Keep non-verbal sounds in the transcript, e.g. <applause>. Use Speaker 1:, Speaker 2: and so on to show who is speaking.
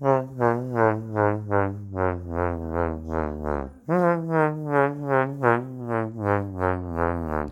Speaker 1: Mm-hmm. <laughs>